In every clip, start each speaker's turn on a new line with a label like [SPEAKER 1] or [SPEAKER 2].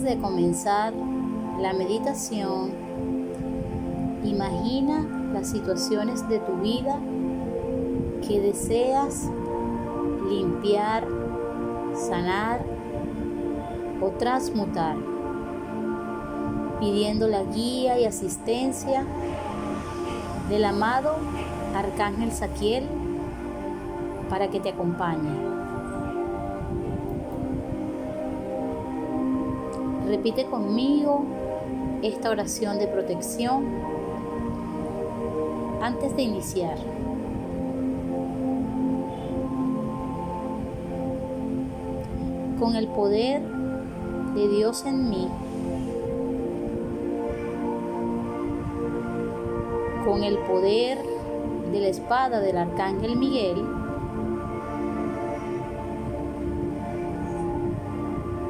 [SPEAKER 1] Antes de comenzar la meditación, imagina las situaciones de tu vida que deseas limpiar, sanar o transmutar, pidiendo la guía y asistencia del amado Arcángel Saquiel para que te acompañe. Repite conmigo esta oración de protección antes de iniciar. Con el poder de Dios en mí, con el poder de la espada del Arcángel Miguel,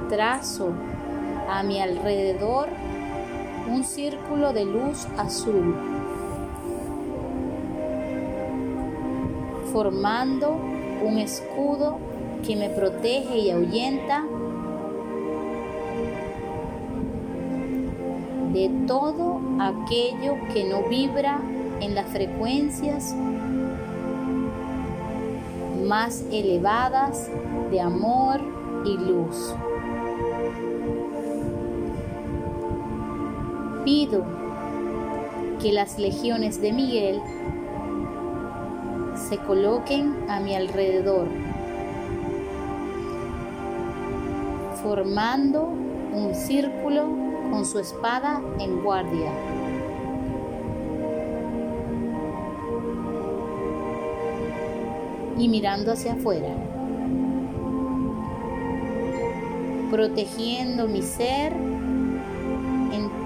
[SPEAKER 1] trazo a mi alrededor un círculo de luz azul, formando un escudo que me protege y ahuyenta de todo aquello que no vibra en las frecuencias más elevadas de amor y luz. Pido que las legiones de Miguel se coloquen a mi alrededor, formando un círculo con su espada en guardia. Y mirando hacia afuera, protegiendo mi ser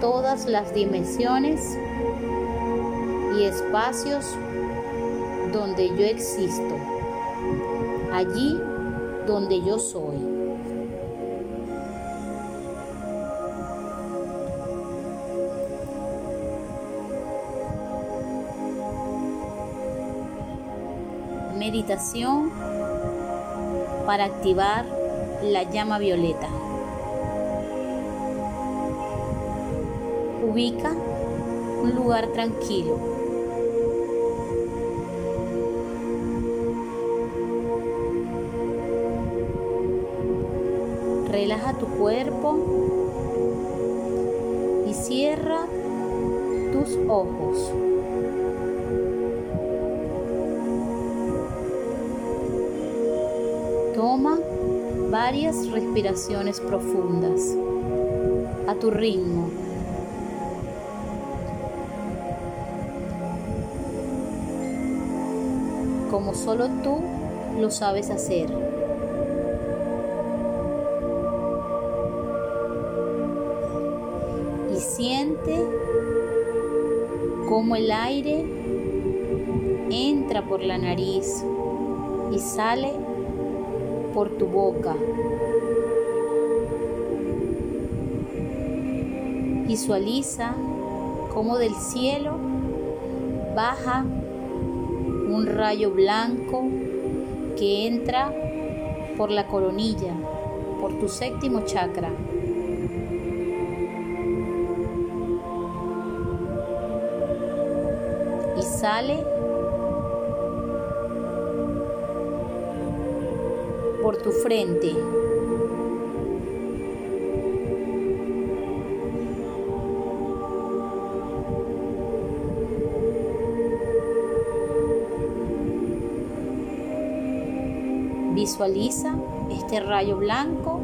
[SPEAKER 1] todas las dimensiones y espacios donde yo existo, allí donde yo soy. Meditación para activar la llama violeta. Ubica un lugar tranquilo. Relaja tu cuerpo y cierra tus ojos. Toma varias respiraciones profundas a tu ritmo. Como solo tú lo sabes hacer. Y siente cómo el aire entra por la nariz y sale por tu boca. Visualiza cómo del cielo baja un rayo blanco que entra por la coronilla, por tu séptimo chakra. Y sale por tu frente. Visualiza este rayo blanco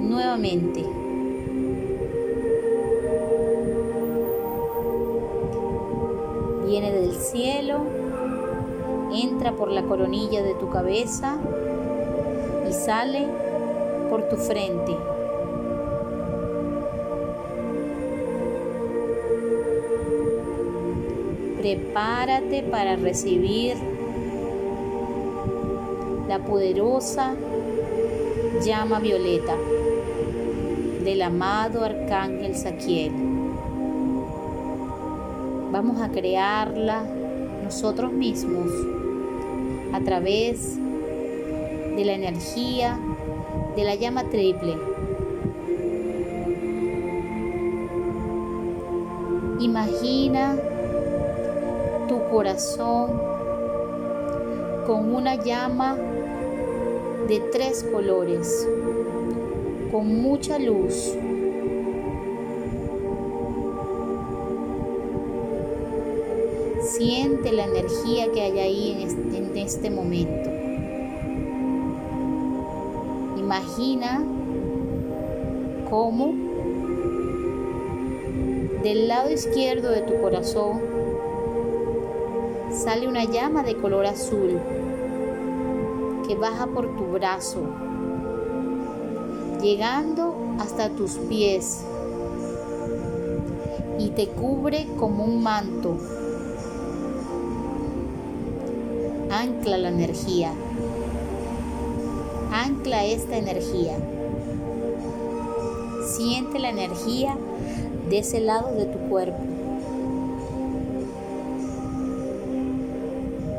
[SPEAKER 1] nuevamente. Viene del cielo, entra por la coronilla de tu cabeza y sale por tu frente. Prepárate para recibir la poderosa llama violeta del amado Arcángel Saquiel. Vamos a crearla nosotros mismos a través de la energía de la llama triple. Imagina tu corazón con una llama de tres colores, con mucha luz. Siente la energía que hay ahí en este, en este momento. Imagina cómo del lado izquierdo de tu corazón sale una llama de color azul que baja por tu brazo, llegando hasta tus pies y te cubre como un manto. Ancla la energía. Ancla esta energía. Siente la energía de ese lado de tu cuerpo,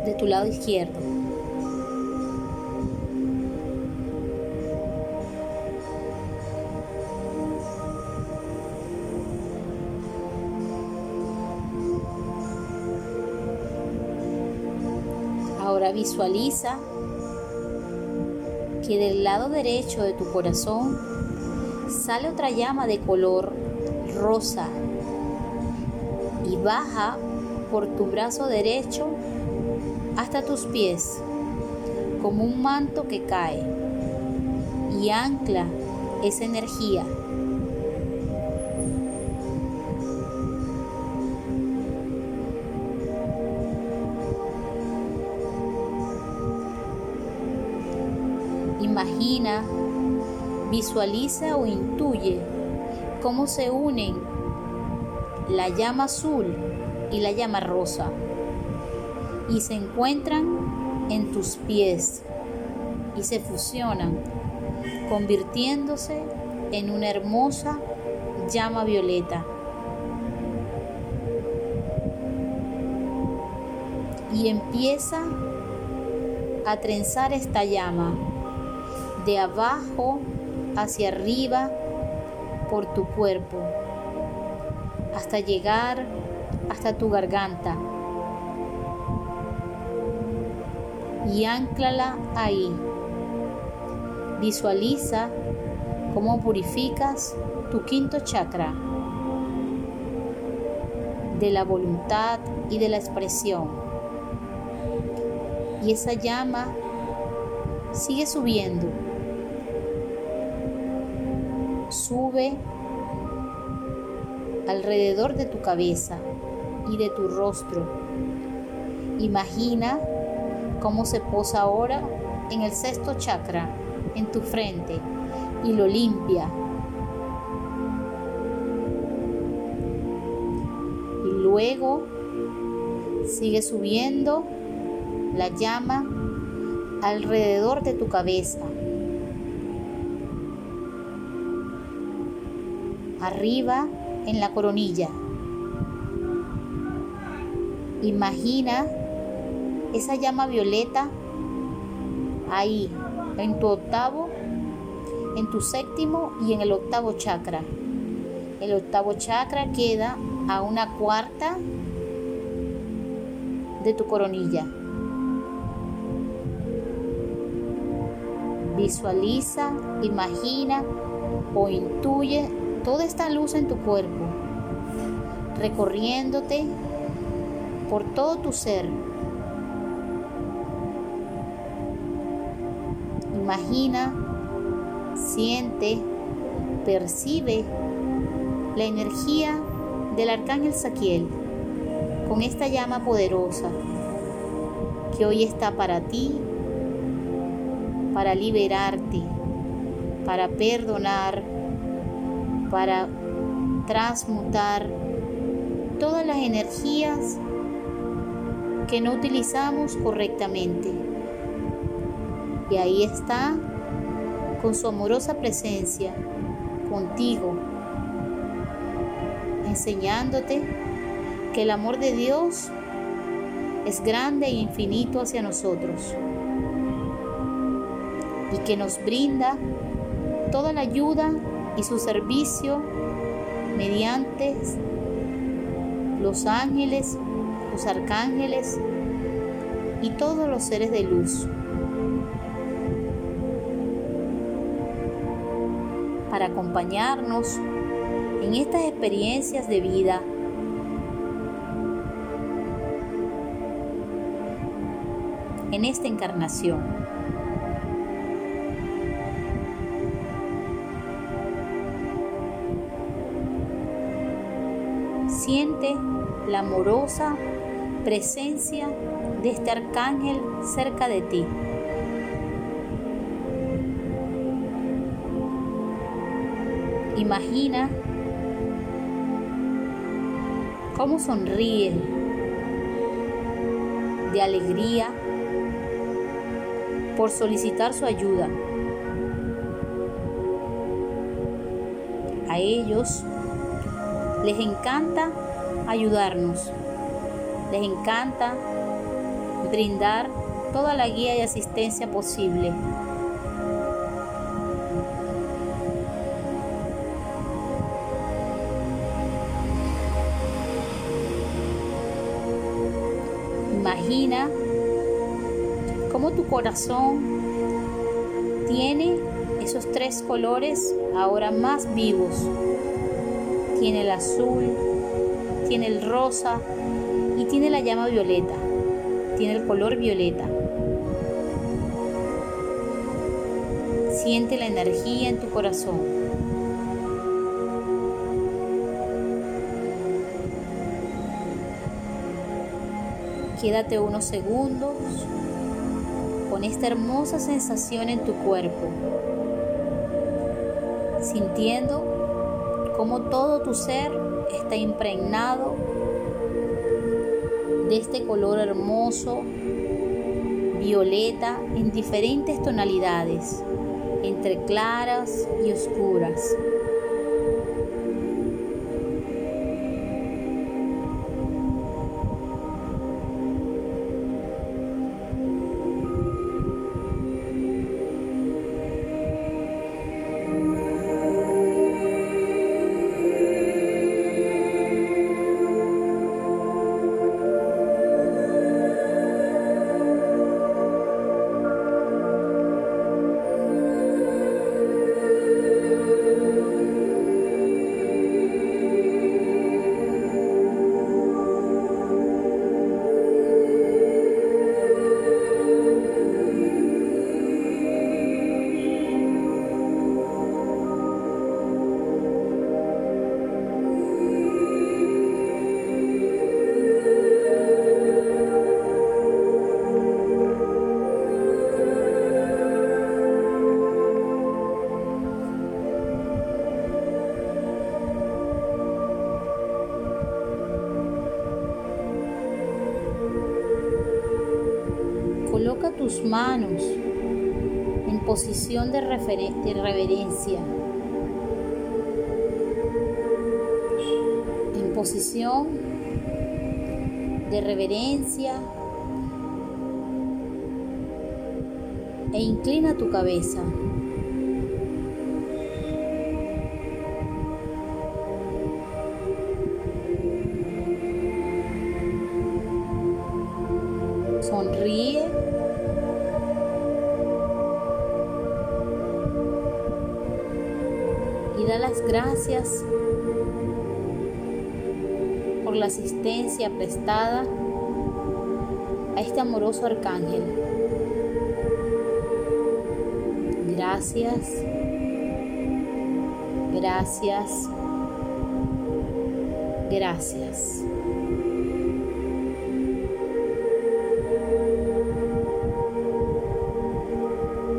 [SPEAKER 1] de tu lado izquierdo. Visualiza que del lado derecho de tu corazón sale otra llama de color rosa y baja por tu brazo derecho hasta tus pies como un manto que cae y ancla esa energía. Imagina, visualiza o intuye cómo se unen la llama azul y la llama rosa y se encuentran en tus pies y se fusionan, convirtiéndose en una hermosa llama violeta. Y empieza a trenzar esta llama de abajo hacia arriba por tu cuerpo hasta llegar hasta tu garganta y anclala ahí. Visualiza cómo purificas tu quinto chakra de la voluntad y de la expresión. Y esa llama sigue subiendo sube alrededor de tu cabeza y de tu rostro. Imagina cómo se posa ahora en el sexto chakra, en tu frente, y lo limpia. Y luego sigue subiendo la llama alrededor de tu cabeza arriba en la coronilla. Imagina esa llama violeta ahí, en tu octavo, en tu séptimo y en el octavo chakra. El octavo chakra queda a una cuarta de tu coronilla. Visualiza, imagina o intuye toda esta luz en tu cuerpo, recorriéndote por todo tu ser. Imagina, siente, percibe la energía del arcángel Saquiel con esta llama poderosa que hoy está para ti, para liberarte, para perdonar, para transmutar todas las energías que no utilizamos correctamente. Y ahí está, con su amorosa presencia, contigo, enseñándote que el amor de Dios es grande e infinito hacia nosotros y que nos brinda toda la ayuda y su servicio mediante los ángeles, los arcángeles y todos los seres de luz. Para acompañarnos en estas experiencias de vida. En esta encarnación. La amorosa presencia de este arcángel cerca de ti. Imagina cómo sonríe de alegría por solicitar su ayuda. A ellos les encanta ayudarnos. Les encanta brindar toda la guía y asistencia posible. Imagina cómo tu corazón tiene esos tres colores ahora más vivos tiene el azul, tiene el rosa y tiene la llama violeta, tiene el color violeta. Siente la energía en tu corazón. Quédate unos segundos con esta hermosa sensación en tu cuerpo, sintiendo cómo todo tu ser está impregnado de este color hermoso, violeta, en diferentes tonalidades, entre claras y oscuras. Posición de, reverencia, en posición de reverencia e inclina tu cabeza. Gracias por la asistencia prestada a este amoroso arcángel. Gracias, gracias, gracias.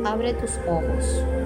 [SPEAKER 1] Abre tus ojos.